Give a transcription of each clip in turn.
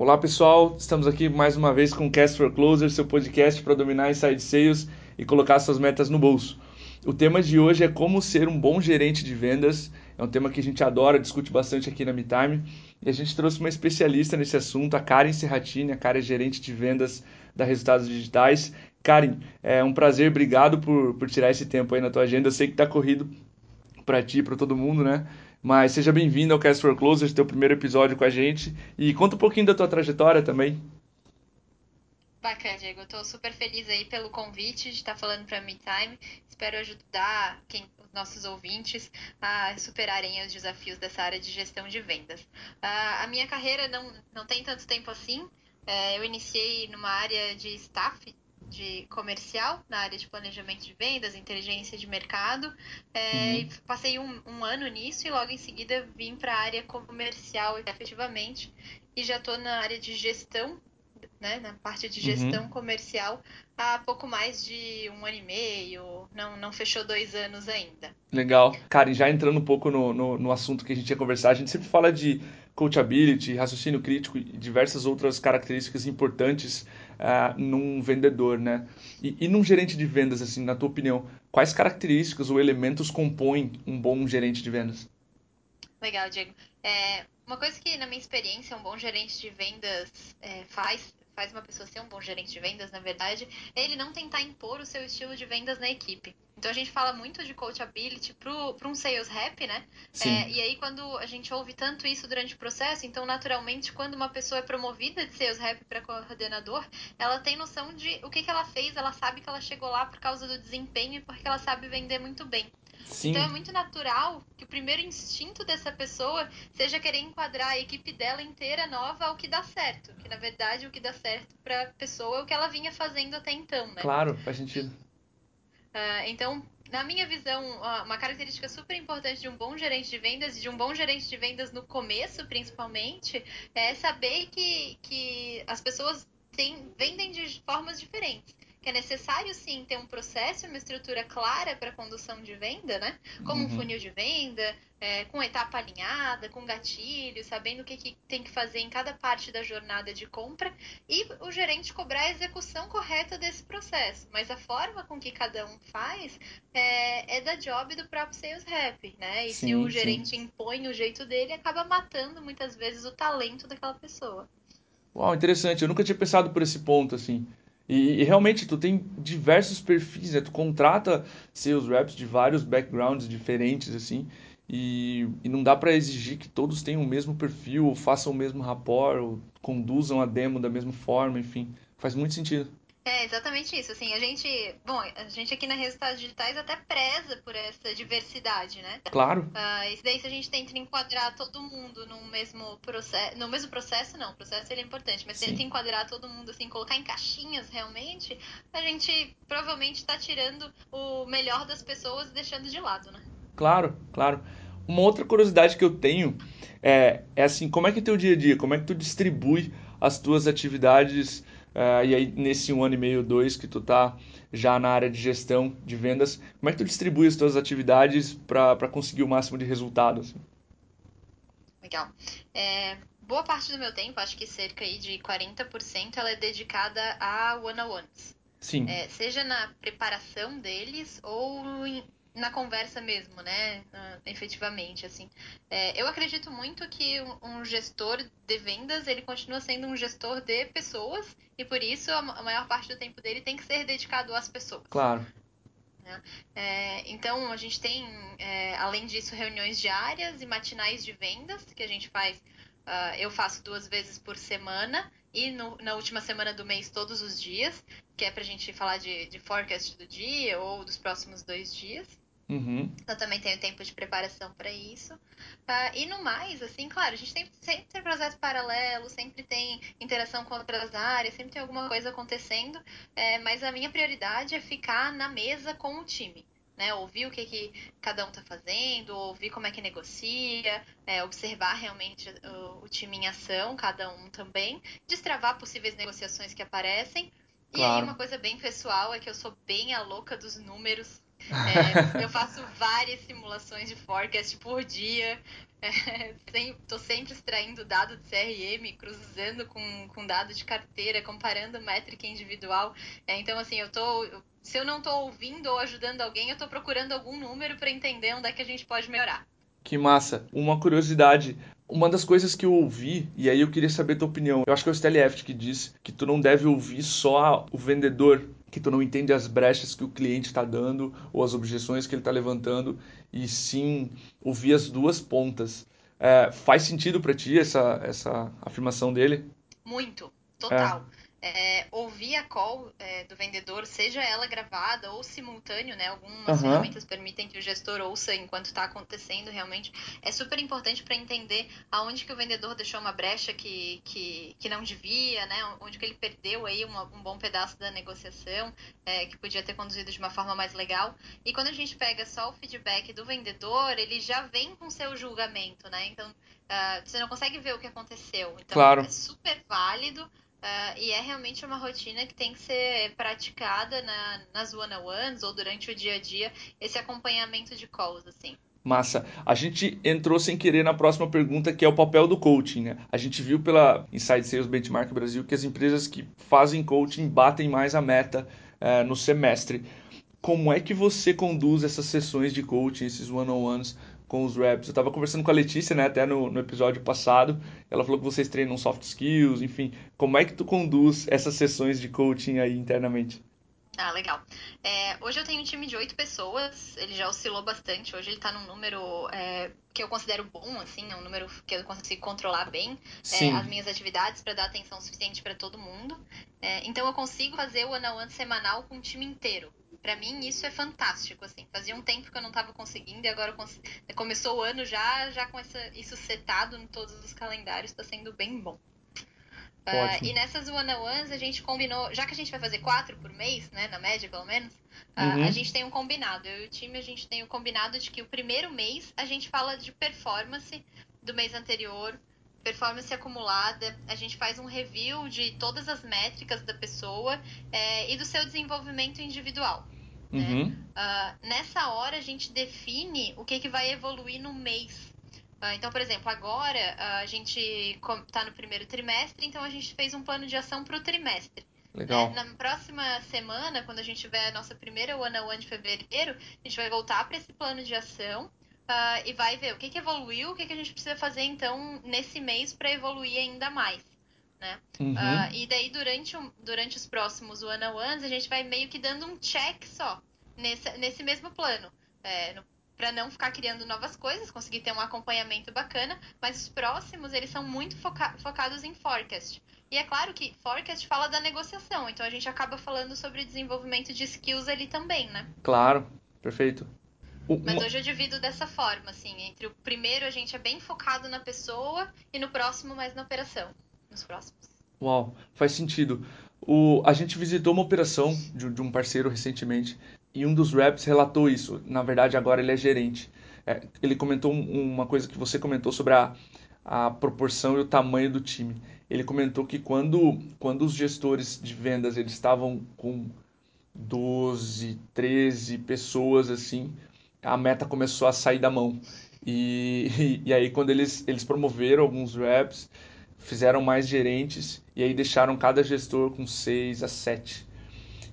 Olá pessoal, estamos aqui mais uma vez com o Cast for Closer, seu podcast para dominar inside sales e colocar suas metas no bolso. O tema de hoje é como ser um bom gerente de vendas. É um tema que a gente adora, discute bastante aqui na MeTime. E a gente trouxe uma especialista nesse assunto, a Karen Serratini. A Karen é gerente de vendas da Resultados Digitais. Karen, é um prazer, obrigado por, por tirar esse tempo aí na tua agenda. Eu sei que está corrido para ti, para todo mundo, né? Mas seja bem-vindo ao Cast for Closers, teu primeiro episódio com a gente. E conta um pouquinho da tua trajetória também. Bacana, Diego. Eu tô super feliz aí pelo convite de estar falando para Me Time. Espero ajudar quem, os nossos ouvintes a superarem os desafios dessa área de gestão de vendas. Uh, a minha carreira não, não tem tanto tempo assim. Uh, eu iniciei numa área de staff de comercial, na área de planejamento de vendas, inteligência de mercado. É, uhum. Passei um, um, ano nisso e logo em seguida vim para a área comercial efetivamente. E já estou na área de gestão, né, na parte de gestão uhum. comercial, há pouco mais de um ano e meio, não, não fechou dois anos ainda. Legal. Karen, já entrando um pouco no, no, no assunto que a gente ia conversar, a gente sempre fala de coachability, raciocínio crítico e diversas outras características importantes uh, num vendedor, né? E, e num gerente de vendas, assim, na tua opinião, quais características ou elementos compõem um bom gerente de vendas? Legal, Diego. É, uma coisa que, na minha experiência, um bom gerente de vendas é, faz faz uma pessoa ser um bom gerente de vendas, na verdade, é ele não tentar impor o seu estilo de vendas na equipe. Então a gente fala muito de coachability para um sales rep, né? É, e aí quando a gente ouve tanto isso durante o processo, então naturalmente quando uma pessoa é promovida de sales rep para coordenador, ela tem noção de o que, que ela fez, ela sabe que ela chegou lá por causa do desempenho e porque ela sabe vender muito bem. Sim. Então é muito natural que o primeiro instinto dessa pessoa seja querer enquadrar a equipe dela inteira nova ao que dá certo. Que na verdade o que dá certo para a pessoa é o que ela vinha fazendo até então, né? Claro, faz sentido. Uh, então, na minha visão, uma característica super importante de um bom gerente de vendas e de um bom gerente de vendas no começo, principalmente, é saber que, que as pessoas têm, vendem de formas diferentes é necessário sim ter um processo, uma estrutura clara para condução de venda, né? Como uhum. um funil de venda, é, com etapa alinhada, com gatilho, sabendo o que, que, tem que fazer em cada parte da jornada de compra e o gerente cobrar a execução correta desse processo. Mas a forma com que cada um faz é, é da job do próprio sales rep, né? E sim, se o gerente sim. impõe o jeito dele, acaba matando muitas vezes o talento daquela pessoa. Uau, interessante. Eu nunca tinha pensado por esse ponto, assim. E, e, realmente tu tem diversos perfis, né? Tu contrata seus reps de vários backgrounds diferentes, assim, e, e não dá para exigir que todos tenham o mesmo perfil, ou façam o mesmo rapport, ou conduzam a demo da mesma forma, enfim. Faz muito sentido. É exatamente isso. Assim, a gente, bom, a gente aqui na Resultados Digitais até preza por essa diversidade, né? Claro. Uh, isso daí se a gente tenta enquadrar todo mundo no mesmo processo, no mesmo processo não, o processo ele é importante, mas Sim. tenta enquadrar todo mundo assim, colocar em caixinhas realmente, a gente provavelmente está tirando o melhor das pessoas e deixando de lado, né? Claro, claro. Uma outra curiosidade que eu tenho é, é assim, como é que é teu dia a dia? Como é que tu distribui as tuas atividades Uh, e aí, nesse um ano e meio, dois, que tu tá já na área de gestão de vendas, como é que tu distribui as tuas atividades para conseguir o máximo de resultado? Assim? Legal. É, boa parte do meu tempo, acho que cerca aí de 40%, ela é dedicada a one-on-ones. Sim. É, seja na preparação deles ou em, na conversa mesmo, né? Uh, efetivamente, assim. É, eu acredito muito que um, um, gestor de vendas, ele continua sendo um gestor de pessoas e por isso a, a maior parte do tempo dele tem que ser dedicado às pessoas. Claro. Né? É, então, a gente tem, é, além disso, reuniões diárias e matinais de vendas que a gente faz. Uh, eu faço duas vezes por semana e no, na última semana do mês todos os dias, que é para a gente falar de, de forecast do dia ou dos próximos dois dias. Uhum. Eu também tenho tempo de preparação para isso. Uh, e no mais, assim, claro, a gente tem, sempre tem processo paralelo, sempre tem interação com outras áreas, sempre tem alguma coisa acontecendo, é, mas a minha prioridade é ficar na mesa com o time. Né, ouvir o que, que cada um está fazendo, ouvir como é que negocia, é, observar realmente o, o, time em ação, cada um também, destravar possíveis negociações que aparecem. Claro. E aí uma coisa bem pessoal é que eu sou bem a louca dos números, é, eu faço várias simulações de forecast por dia. Estou é, sempre extraindo dado de CRM, cruzando com, com dado de carteira, comparando métrica individual. É, então, assim, eu tô. Se eu não estou ouvindo ou ajudando alguém, eu estou procurando algum número para entender onde é que a gente pode melhorar. Que massa. Uma curiosidade. Uma das coisas que eu ouvi, e aí eu queria saber a tua opinião. Eu acho que é o Stelly que diz que tu não deve ouvir só o vendedor, que tu não entende as brechas que o cliente está dando ou as objeções que ele está levantando, e sim ouvir as duas pontas. É, faz sentido para ti essa, essa afirmação dele? Muito, total. É é, ouvir a call é, do vendedor, seja ela gravada ou simultâneo, né? Algumas uhum. ferramentas permitem que o gestor ouça enquanto está acontecendo realmente. É super importante para entender aonde que o vendedor deixou uma brecha que, que, que não devia, né? Onde que ele perdeu aí uma, um bom pedaço da negociação, é, que podia ter conduzido de uma forma mais legal. E quando a gente pega só o feedback do vendedor, ele já vem com seu julgamento, né? Então, uh, você não consegue ver o que aconteceu. Então, claro. é super válido Uh, e é realmente uma rotina que tem que ser praticada na, nas one-on-ones ou durante o dia a dia, esse acompanhamento de calls, assim. Massa. A gente entrou sem querer na próxima pergunta, que é o papel do coaching. Né? A gente viu pela Inside Sales Benchmark Brasil que as empresas que fazem coaching batem mais a meta uh, no semestre. Como é que você conduz essas sessões de coaching, esses one-on-ones com os reps. Eu estava conversando com a Letícia, né, até no, no, episódio passado. Ela falou que vocês treinam soft skills, enfim. Como é que tu conduz essas sessões de coaching aí internamente? Ah, legal. É, hoje eu tenho um time de oito pessoas, ele já oscilou bastante. Hoje ele está num número é, que eu considero bom, assim, é um número que eu consigo controlar bem é, as minhas atividades para dar atenção suficiente para todo mundo. É, então eu consigo fazer o one-on-one semanal com o time inteiro para mim isso é fantástico, assim. Fazia um tempo que eu não estava conseguindo e agora cons... começou o ano já, já com essa, isso setado em todos os calendários, está sendo bem bom. Uh, e nessas one-on-ones a gente combinou, já que a gente vai fazer quatro por mês, né, na média pelo menos, uh, uhum. a gente tem um combinado. Eu e o time a gente tem o um combinado de que o primeiro mês a gente fala de performance do mês anterior, performance acumulada, a gente faz um review de todas as métricas da pessoa é, e do seu desenvolvimento individual. Né? Uhum. Uh, nessa hora a gente define o que, que vai evoluir no mês. Uh, então, por exemplo, agora uh, a gente está no primeiro trimestre, então a gente fez um plano de ação para o trimestre. Legal. Na próxima semana, quando a gente tiver a nossa primeira one-on-one de fevereiro, a gente vai voltar para esse plano de ação uh, e vai ver o que, que evoluiu, o que, que a gente precisa fazer então nesse mês para evoluir ainda mais. Né? Uhum. Uh, e daí durante, durante os próximos one-on-ones a gente vai meio que dando um check só nesse, nesse mesmo plano. É, para não ficar criando novas coisas, conseguir ter um acompanhamento bacana, mas os próximos eles são muito foca focados em forecast. E é claro que forecast fala da negociação, então a gente acaba falando sobre desenvolvimento de skills ali também, né? Claro, perfeito. Mas hoje eu divido dessa forma, assim, entre o primeiro a gente é bem focado na pessoa e no próximo mais na operação, nos próximos. Uau, faz sentido. O, a gente visitou uma operação de, de um parceiro recentemente e um dos reps relatou isso. Na verdade, agora ele é gerente. É, ele comentou uma coisa que você comentou sobre a, a proporção e o tamanho do time. Ele comentou que quando, quando os gestores de vendas eles estavam com 12, 13 pessoas assim, a meta começou a sair da mão. E, e, e, aí quando eles, eles promoveram alguns reps, fizeram mais gerentes e aí deixaram cada gestor com 6 a 7.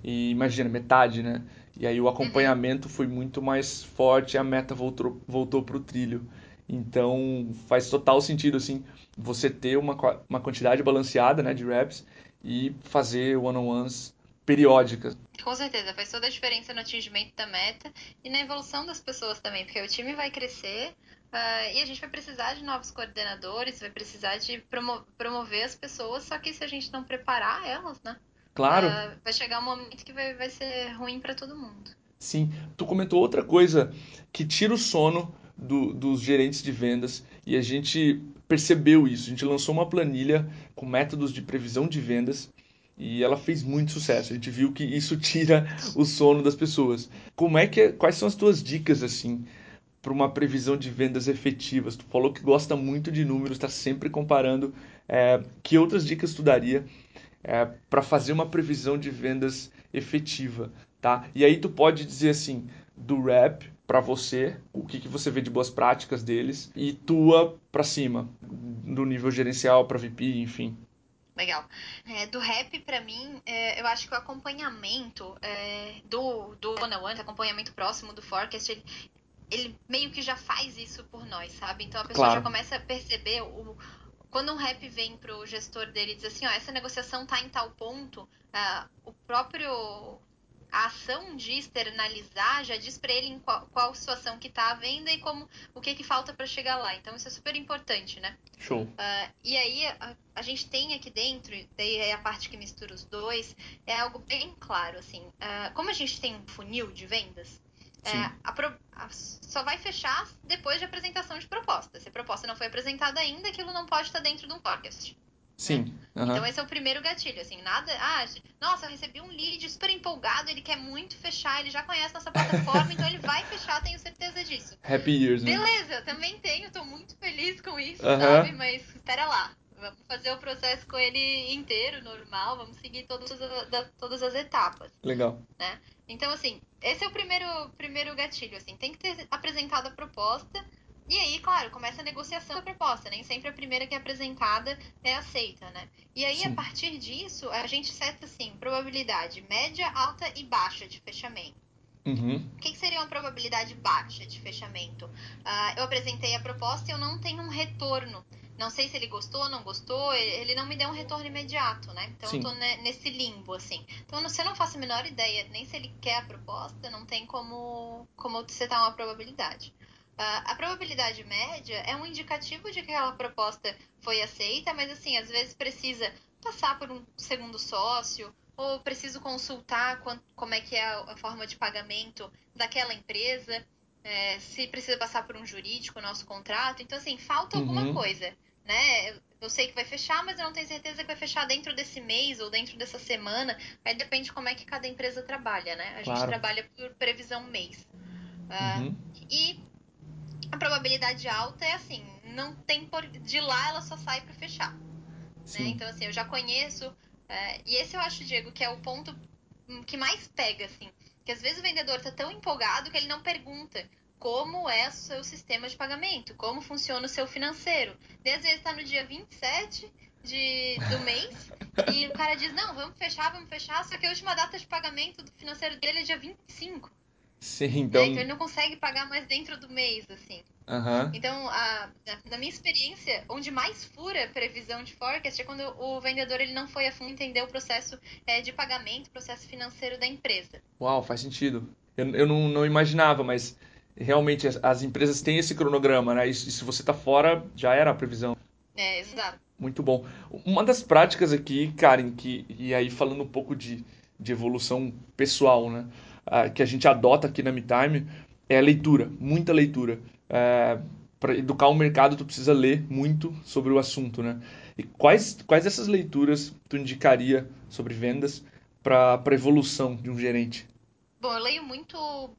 E imagina, metade, né? E aí o acompanhamento foi muito mais forte e a meta voltou, voltou para o trilho. Então faz total sentido assim você ter uma, uma quantidade balanceada né, de reps e fazer one-on-ones periódicas. Com certeza, faz toda a diferença no atingimento da meta e na evolução das pessoas também, porque o time vai crescer uh, e a gente vai precisar de novos coordenadores, vai precisar de promo promover as pessoas, só que se a gente não preparar elas, né? Claro. Uh, vai chegar um momento que vai, vai ser ruim para todo mundo. Sim. Tu comentou outra coisa que tira o sono do, dos gerentes de vendas e a gente percebeu isso. A gente lançou uma planilha com métodos de previsão de vendas e ela fez muito sucesso. A gente viu que isso tira o sono das pessoas. Como é que quais são as tuas dicas assim para uma previsão de vendas efetivas? Tu falou que gosta muito de números, está sempre comparando. É, que outras dicas tu daria é, para fazer uma previsão de vendas efetiva, tá? E aí tu pode dizer assim do rep, para você, o que, que você vê de boas práticas deles e tua para cima, do nível gerencial para VP, enfim. Legal. É, do rap, para mim, é, eu acho que o acompanhamento é, do, do One on One, acompanhamento próximo do Forecast, ele, ele, meio que já faz isso por nós, sabe? Então a pessoa claro. já começa a perceber o, quando um rap vem pro gestor dele e diz assim, ó, essa negociação tá em tal ponto, uh, o próprio a ação de externalizar já diz para ele em qual, qual, situação que está a venda e como o que, que falta para chegar lá. Então isso é super importante, né? Show. Uh, e aí a, a, gente tem aqui dentro, daí é a parte que mistura os dois, é algo bem claro, assim. Uh, como a gente tem um funil de vendas, é, a, a, só vai fechar depois de apresentação de proposta. Se a proposta não foi apresentada ainda, aquilo não pode estar dentro de um forecast. Sim. Uhum. Então esse é o primeiro gatilho, assim, nada. Ah, nossa, eu recebi um lead super empolgado, ele quer muito fechar, ele já conhece nossa plataforma, então ele vai fechar, tenho certeza disso. Happy years, né? Beleza, eu também tenho, tô muito feliz com isso, uhum. sabe? Mas espera lá. Vamos fazer o processo com ele inteiro, normal, vamos seguir todas as, todas as etapas. Legal. Né? Então, assim, esse é o primeiro, primeiro gatilho, assim, tem que ter apresentado a proposta, e aí, claro, começa a negociação da proposta. Nem sempre a primeira que é apresentada é aceita, né? E aí, Sim. a partir disso, a gente seta, assim, probabilidade média, alta e baixa de fechamento. Uhum. O que, que, seria uma probabilidade baixa de fechamento? Uh, eu apresentei a proposta e eu não tenho um retorno. Não sei se ele gostou ou não gostou, ele não me deu um retorno imediato, né? Então Sim. eu tô nesse limbo, assim. Então você não faço a menor ideia, nem se ele quer a proposta, não tem como, como setar uma probabilidade. Uh, a probabilidade média é um indicativo de que aquela proposta foi aceita, mas assim, às vezes precisa passar por um segundo sócio, ou preciso consultar como é que é a, forma de pagamento daquela empresa, é, se precisa passar por um jurídico o nosso contrato. Então, assim, falta uhum. alguma coisa, né? Eu sei que vai fechar, mas eu não tenho certeza que vai fechar dentro desse mês ou dentro dessa semana. Aí depende de como é que cada empresa trabalha, né? A claro. gente trabalha por previsão mês. Uh, uhum. E a probabilidade alta é assim, não tem por de lá ela só sai para fechar. Né? Então assim, eu já conheço é, e esse eu acho, Diego, que é o ponto que mais pega, assim, que às vezes o vendedor tá tão empolgado que ele não pergunta como é o seu sistema de pagamento, como funciona o seu financeiro. E às vezes tá no dia 27 de, do mês e o cara diz, não, vamos fechar, vamos fechar, só que a última data de pagamento do financeiro dele é dia 25. Sim, então... Né? então ele não consegue pagar mais dentro do mês, assim. Uhum. Então, a, na minha experiência, onde mais fura previsão de forecast é quando o vendedor ele não foi a fundo entender o processo é, de pagamento, o processo financeiro da empresa. Uau, faz sentido. Eu, eu não, não imaginava, mas realmente as, as empresas têm esse cronograma, né? E se você está fora, já era a previsão. É, exato. Muito bom. Uma das práticas aqui, Karen, que, e aí falando um pouco de, de evolução pessoal, né? Que a gente adota aqui na MeTime é leitura, muita leitura. É, para educar o mercado, tu precisa ler muito sobre o assunto, né? E quais, quais dessas leituras tu indicaria sobre vendas para a evolução de um gerente? Bom, eu leio muito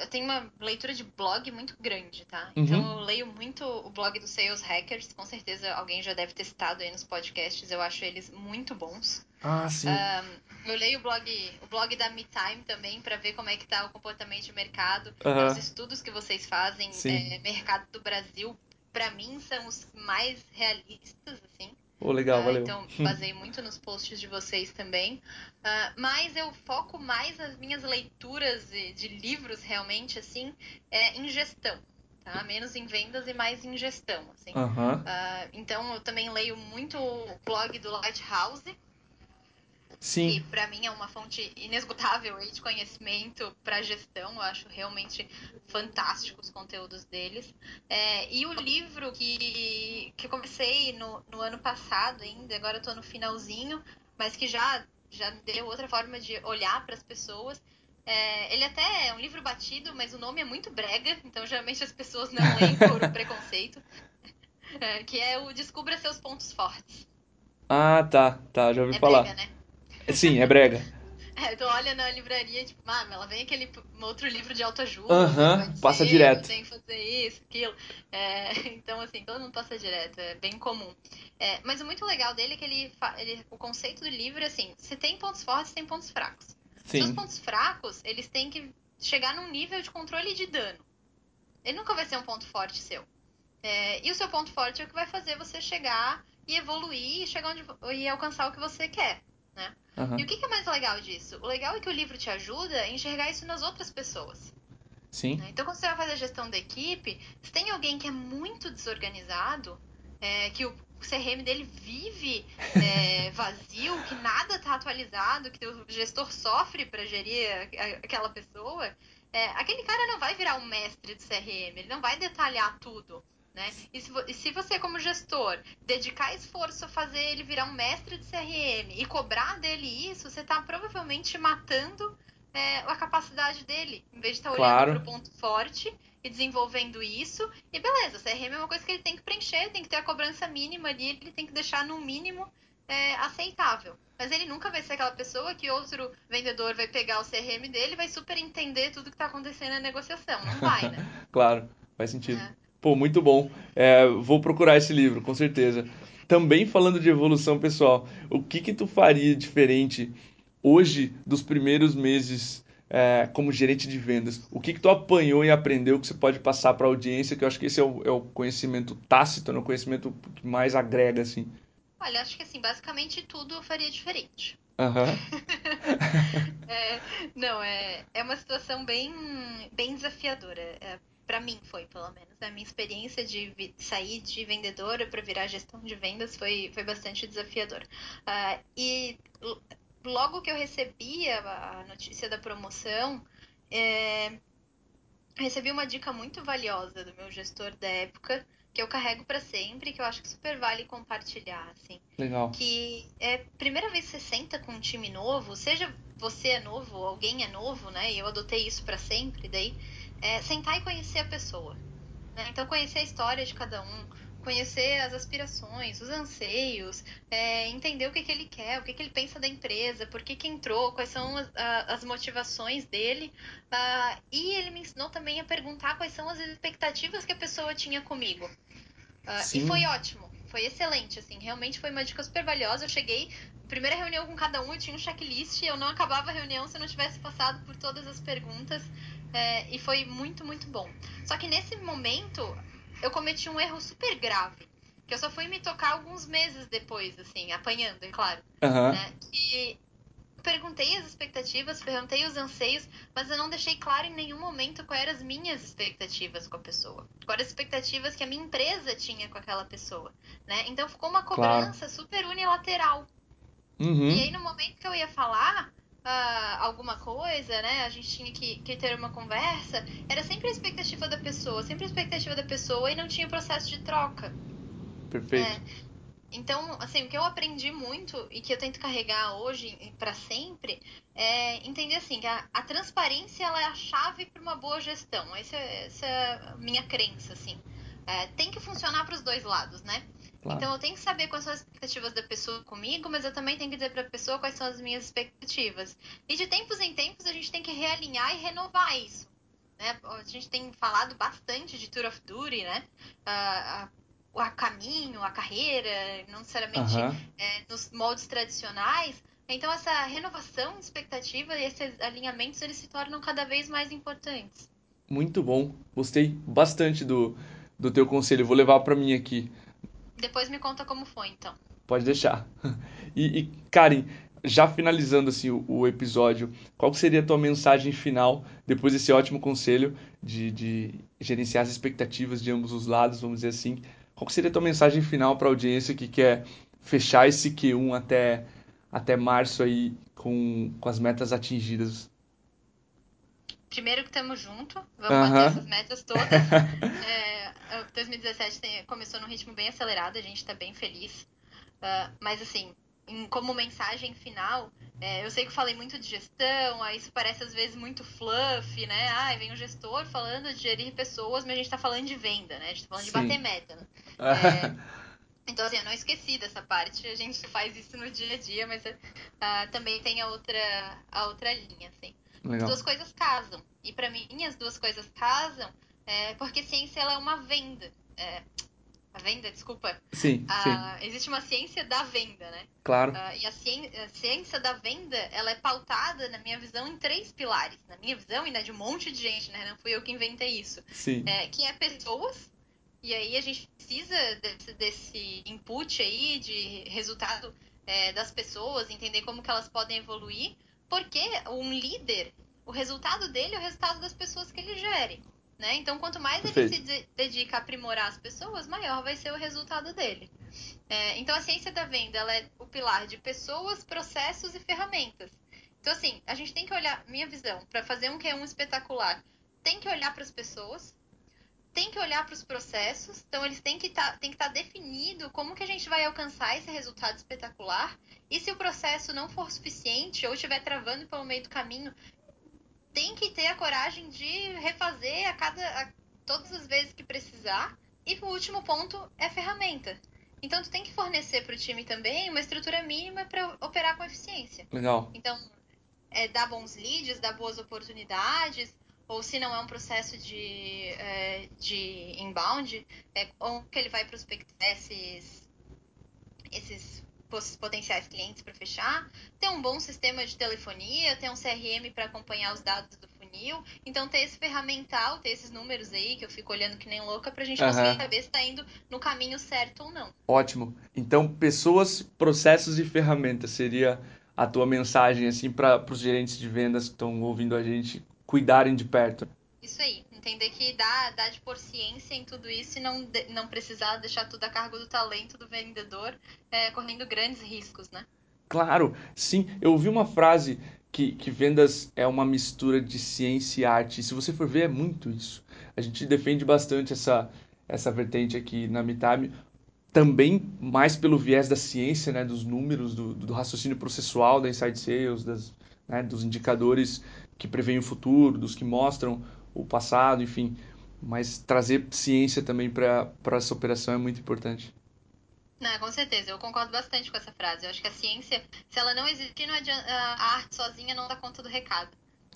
eu tenho uma leitura de blog muito grande, tá? Uhum. Então eu leio muito o blog dos Sales Hackers, com certeza alguém já deve ter citado aí nos podcasts, eu acho eles muito bons. Ah, sim. Um, eu leio o blog, o blog da MeTime também para ver como é que tá o comportamento de mercado, uhum. os estudos que vocês fazem, é, mercado do Brasil, para mim são os mais realistas, assim. Oh, legal, valeu. Então, basei muito nos posts de vocês também. Uh, mas eu foco mais as minhas leituras de, de livros, realmente, assim, é, em gestão. Tá? Menos em vendas e mais em gestão. Assim. Uhum. Uh, então, eu também leio muito o blog do Lighthouse, Sim. que para mim é uma fonte inesgotável aí de conhecimento para gestão. Eu acho realmente fantástico os conteúdos deles. É, e o livro que, que eu comecei no, no ano passado ainda, agora eu tô no finalzinho, mas que já, já deu outra forma de olhar para as pessoas. É, ele até é um livro batido, mas o nome é muito brega, então geralmente as pessoas não leem por preconceito. É, que é o Descubra Seus Pontos Fortes. Ah, tá, tá, já ouvi é falar. Brega, né? Sim, é brega. É, tu olha na livraria, tipo, ah, ela vem aquele outro livro de autoajuda. Aham, passa ser, direto. Tem que fazer isso, aquilo. É, então, assim, todo mundo passa direto, é bem comum. É, mas o muito legal dele é que ele, ele, o conceito do livro é assim: se tem pontos fortes, tem pontos fracos. Sim. Os pontos fracos, eles têm que chegar num nível de controle de dano. Ele nunca vai ser um ponto forte seu. É, e o seu ponto forte é o que vai fazer você chegar e evoluir e chegar onde, e alcançar o que você quer. Né? Uhum. E o que, é mais legal disso? O legal é que o livro te ajuda a enxergar isso nas outras pessoas. Sim. Né? Então, quando você vai fazer a gestão da equipe, se tem alguém que é muito desorganizado, é, que o CRM dele vive é, vazio, que nada está atualizado, que o gestor sofre para gerir aquela pessoa, é, aquele cara não vai virar um mestre do CRM, ele não vai detalhar tudo. Né? E, se, e se você, como gestor, dedicar esforço a fazer ele virar um mestre de CRM e cobrar dele isso, você está provavelmente matando é, a capacidade dele, em vez de estar tá claro. olhando para o ponto forte e desenvolvendo isso. E beleza, CRM é uma coisa que ele tem que preencher, tem que ter a cobrança mínima ali, ele tem que deixar no mínimo é, aceitável. Mas ele nunca vai ser aquela pessoa que outro vendedor vai pegar o CRM dele e vai super entender tudo que está acontecendo na negociação. Não vai, né? claro, faz sentido. É. Pô, muito bom. É, vou procurar esse livro, com certeza. Também falando de evolução pessoal, o que que tu faria diferente hoje dos primeiros meses é, como gerente de vendas? O que, que tu apanhou e aprendeu que você pode passar para a audiência? Que eu acho que esse é o, é o conhecimento tácito, é o conhecimento que mais agrega, assim. Olha, acho que assim, basicamente tudo eu faria diferente. Uhum. é, não, é, é uma situação bem, bem desafiadora. É, para mim foi, pelo menos. A minha experiência de sair de vendedora para virar gestão de vendas foi, foi bastante desafiadora. Uh, e logo que eu recebi a, notícia da promoção, é, recebi uma dica muito valiosa do meu gestor da época, que eu carrego para sempre, que eu acho que super vale compartilhar, assim. Legal. Que é primeira vez que você senta com um time novo, seja você é novo, alguém é novo, né? E eu adotei isso para sempre, daí é sentar e conhecer a pessoa. Né? Então conhecer a história de cada um, conhecer as aspirações, os anseios, é, entender o que, que ele quer, o que, que ele pensa da empresa, por que, que entrou, quais são as, as motivações dele. Uh, e ele me ensinou também a perguntar quais são as expectativas que a pessoa tinha comigo. Uh, e foi ótimo, foi excelente, assim, realmente foi uma dica super valiosa. Eu cheguei, primeira reunião com cada um, eu tinha um checklist, eu não acabava a reunião se eu não tivesse passado por todas as perguntas. É, e foi muito, muito bom. Só que nesse momento, eu cometi um erro super grave. Que eu só fui me tocar alguns meses depois, assim, apanhando, é claro. Uhum. Né? Que perguntei as expectativas, perguntei os anseios, mas eu não deixei claro em nenhum momento quais eram as minhas expectativas com a pessoa. Quais as expectativas que a minha empresa tinha com aquela pessoa. Né? Então ficou uma cobrança claro. super unilateral. Uhum. E aí, no momento que eu ia falar, uh, alguma coisa, né? A gente tinha que, que, ter uma conversa. Era sempre a expectativa da pessoa, sempre a expectativa da pessoa e não tinha processo de troca. Perfeito. É, então, assim, o que eu aprendi muito e que eu tento carregar hoje para sempre é entender assim que a, a, transparência ela é a chave para uma boa gestão. Essa, é, essa é a minha crença, assim. É, tem que funcionar para os dois lados, né? Claro. Então eu tenho que saber quais são as expectativas da pessoa comigo, mas eu também tenho que dizer para a pessoa quais são as minhas expectativas. E de tempos em tempos a gente tem que realinhar e renovar isso. Né? A gente tem falado bastante de Tour of Duty, né? a, a caminho, a carreira, não necessariamente é, nos moldes tradicionais. Então essa renovação de expectativa e esses alinhamentos eles se tornam cada vez mais importantes. Muito bom, gostei bastante do, do teu conselho. Vou levar para mim aqui. Depois me conta como foi, então. Pode deixar. E, e Karen, já finalizando assim o, o, episódio, qual seria a tua mensagem final depois desse ótimo conselho de, de gerenciar as expectativas de ambos os lados, vamos dizer assim? Qual seria a tua mensagem final para a audiência que quer fechar esse Q1 até, até março aí com, com as metas atingidas? Primeiro que estamos juntos, vamos uh -huh. bater essas metas todas. é, 2017 tem, começou num ritmo bem acelerado, a gente está bem feliz. Uh, mas assim, em, como mensagem final, é, eu sei que eu falei muito de gestão, aí isso parece às vezes muito fluff, né? Ah, vem um gestor falando de gerir pessoas, mas a gente está falando de venda, né? A gente está falando Sim. de bater meta. Né? É, então, assim, eu não esqueci dessa parte, a gente faz isso no dia a dia, mas uh, também tem a outra, a outra linha, assim. Legal. As duas coisas casam. E para mim, as duas coisas casam é, porque ciência ela é uma venda. É, a venda, desculpa. Sim, a, sim. Existe uma ciência da venda, né? Claro. Uh, e a ciência, a ciência, da venda, ela é pautada, na minha visão, em três pilares. Na minha visão e na de um monte de gente, né? Não fui eu que inventei isso. Sim. É, que é pessoas. E aí a gente precisa desse, desse input aí de resultado é, das pessoas, entender como que elas podem evoluir. Porque um líder, o resultado dele é o resultado das pessoas que ele gere. Né? Então, quanto mais Perfeito. ele se dedica a aprimorar as pessoas, maior vai ser o resultado dele. É, então, a ciência da venda ela é o pilar de pessoas, processos e ferramentas. Então, assim, a gente tem que olhar, minha visão, para fazer um Q1 espetacular, tem que olhar para as pessoas, tem que olhar para os processos, então eles têm que tá, estar tá definido como que a gente vai alcançar esse resultado espetacular. E se o processo não for suficiente ou estiver travando pelo meio do caminho, tem que ter a coragem de refazer a cada a, todas as vezes que precisar. E o último ponto é ferramenta. Então tu tem que fornecer para o time também uma estrutura mínima para operar com eficiência. Legal. Então é dar bons leads, dar boas oportunidades, ou se não é um processo de, é, de inbound, é como que ele vai prospectar esses, esses potenciais clientes para fechar, ter um bom sistema de telefonia, ter um CRM para acompanhar os dados do funil. Então, ter esse ferramental, ter esses números aí, que eu fico olhando que nem louca, para a gente conseguir saber se está indo no caminho certo ou não. Ótimo. Então, pessoas, processos e ferramentas seria a tua mensagem assim para os gerentes de vendas que estão ouvindo a gente cuidarem de perto. Isso aí entender que dá, dá de pôr ciência em tudo isso e não, não precisar deixar tudo a cargo do talento do vendedor, é, correndo grandes riscos, né? Claro, sim. Eu ouvi uma frase que, que vendas é uma mistura de ciência e arte. Se você for ver, é muito isso. A gente defende bastante essa, essa vertente aqui na Mitime, também mais pelo viés da ciência, né, dos números, do, do raciocínio processual da Inside Sales, das, né, dos indicadores que preveem o futuro, dos que mostram o passado, enfim. Mas trazer ciência também para essa operação é muito importante. Não, com certeza, eu concordo bastante com essa frase. Eu acho que a ciência, se ela não existir, não adianta, a arte sozinha não dá conta do recado.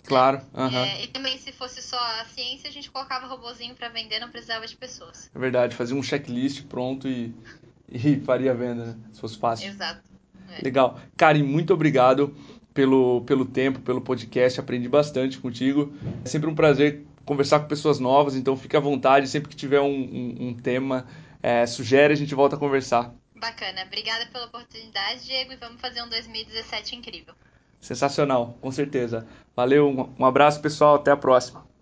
Claro. É, e também, se fosse só a ciência, a gente colocava robozinho para vender, não precisava de pessoas. É verdade, fazia um checklist pronto e, e faria a venda, né? Se fosse fácil. Exato. É. Legal. Karen, muito obrigado pelo, pelo tempo, pelo podcast. Aprendi bastante contigo. É sempre um prazer conversar com pessoas novas, então fique à vontade. Sempre que tiver um, um, um tema, é, sugere, a gente volta a conversar. Bacana. Obrigada pela oportunidade, Diego, e vamos fazer um 2017 incrível. Sensacional, com certeza. Valeu, um abraço, pessoal. Até a próxima.